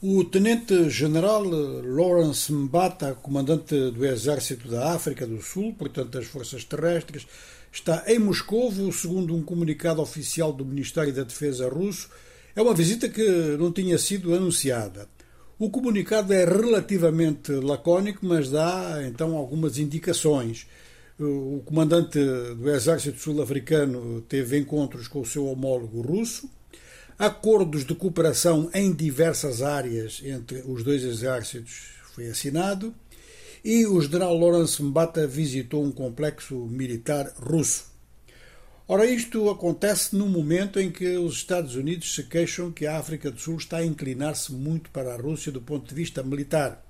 O tenente-general Lawrence Mbata, comandante do Exército da África do Sul, portanto das Forças Terrestres, está em Moscou, segundo um comunicado oficial do Ministério da Defesa russo. É uma visita que não tinha sido anunciada. O comunicado é relativamente lacónico, mas dá então algumas indicações. O comandante do Exército Sul-Africano teve encontros com o seu homólogo russo Acordos de cooperação em diversas áreas entre os dois exércitos foi assinado e o general Lawrence Mbata visitou um complexo militar russo. Ora, isto acontece no momento em que os Estados Unidos se queixam que a África do Sul está a inclinar-se muito para a Rússia do ponto de vista militar.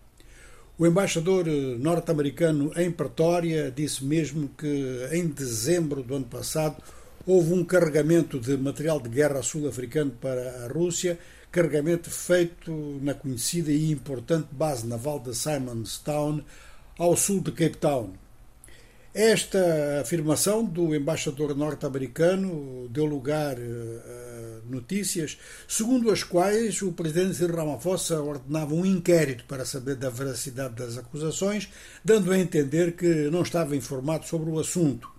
O embaixador norte-americano em Pretória disse mesmo que em dezembro do ano passado houve um carregamento de material de guerra sul-africano para a Rússia, carregamento feito na conhecida e importante base naval de Simonstown, ao sul de Cape Town. Esta afirmação do embaixador norte-americano deu lugar a notícias segundo as quais o presidente Ramaphosa ordenava um inquérito para saber da veracidade das acusações, dando a entender que não estava informado sobre o assunto.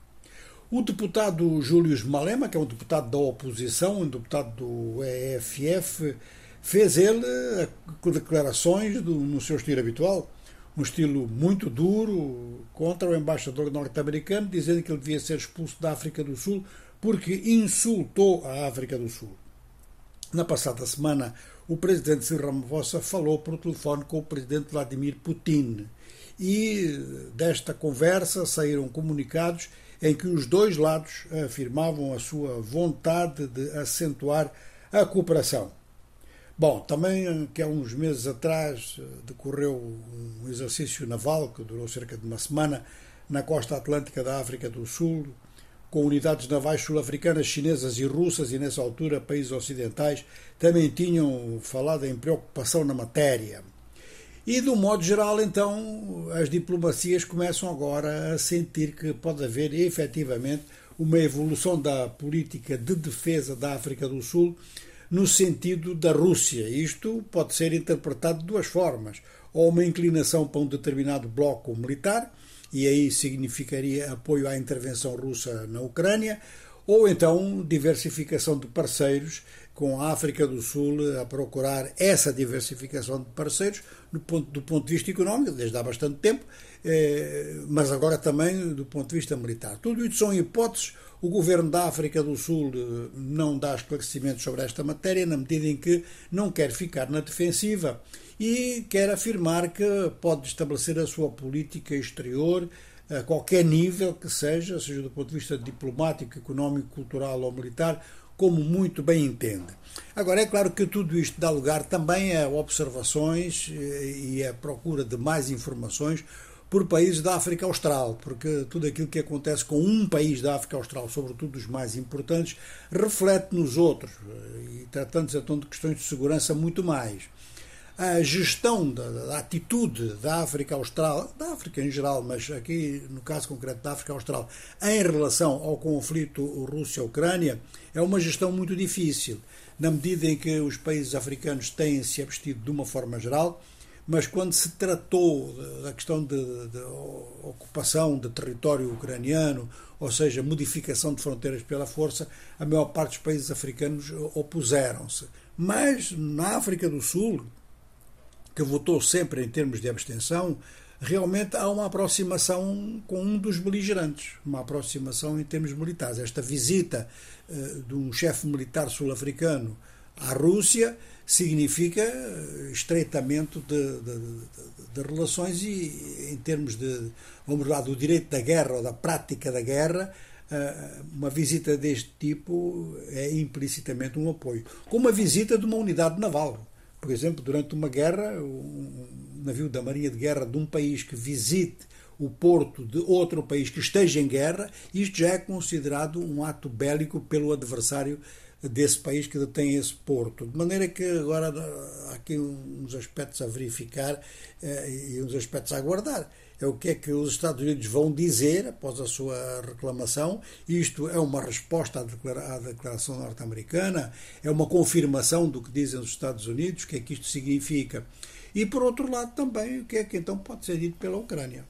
O deputado Júlio Malema, que é um deputado da oposição, um deputado do EFF, fez ele eh, declarações do, no seu estilo habitual, um estilo muito duro contra o embaixador norte-americano, dizendo que ele devia ser expulso da África do Sul porque insultou a África do Sul. Na passada semana, o presidente Cyril Ramaphosa falou por telefone com o presidente Vladimir Putin e desta conversa saíram comunicados em que os dois lados afirmavam a sua vontade de acentuar a cooperação. Bom, também que há uns meses atrás decorreu um exercício naval que durou cerca de uma semana na costa atlântica da África do Sul, com unidades navais sul-africanas, chinesas e russas, e nessa altura países ocidentais também tinham falado em preocupação na matéria. E, do modo geral, então, as diplomacias começam agora a sentir que pode haver efetivamente uma evolução da política de defesa da África do Sul no sentido da Rússia. Isto pode ser interpretado de duas formas: ou uma inclinação para um determinado bloco militar, e aí significaria apoio à intervenção russa na Ucrânia, ou então diversificação de parceiros, com a África do Sul a procurar essa diversificação de parceiros do ponto, do ponto de vista económico, desde há bastante tempo, eh, mas agora também do ponto de vista militar. Tudo isso são hipóteses. O governo da África do Sul eh, não dá esclarecimentos sobre esta matéria, na medida em que não quer ficar na defensiva e quer afirmar que pode estabelecer a sua política exterior a qualquer nível que seja, seja do ponto de vista diplomático, económico, cultural ou militar, como muito bem entende. Agora, é claro que tudo isto dá lugar também a observações eh, e a procura de mais informações por países da África Austral, porque tudo aquilo que acontece com um país da África Austral, sobretudo os mais importantes, reflete nos outros, eh, e tratando-se então de questões de segurança muito mais a gestão da, da, atitude da África Austral, da África em geral, mas aqui no caso concreto da África Austral, em relação ao conflito Rússia-Ucrânia, é uma gestão muito difícil, na medida em que os países africanos têm se abstido de uma forma geral, mas quando se tratou da questão de, de ocupação de território ucraniano, ou seja, modificação de fronteiras pela força, a maior parte dos países africanos opuseram-se. Mas na África do Sul, que votou sempre em termos de abstenção, realmente há uma aproximação com um dos beligerantes, uma aproximação em termos militares. Esta visita uh, de um chefe militar sul-africano à Rússia significa uh, estreitamento de, de, de, de, relações e, em termos de, vamos lá, do direito da guerra ou da prática da guerra, uh, uma visita deste tipo é implicitamente um apoio. Como a visita de uma unidade naval por exemplo, durante uma guerra, um navio da Marinha de Guerra de um país que visite o porto de outro país que esteja em guerra, isto já é considerado um ato bélico pelo adversário desse país que detém esse porto. De maneira que agora há aqui uns aspectos a verificar e uns aspectos a aguardar é o que é que os Estados Unidos vão dizer após a sua reclamação. Isto é uma resposta à declaração norte-americana, é uma confirmação do que dizem os Estados Unidos, o que é que isto significa. E por outro lado também, o que é que então pode ser dito pela Ucrânia.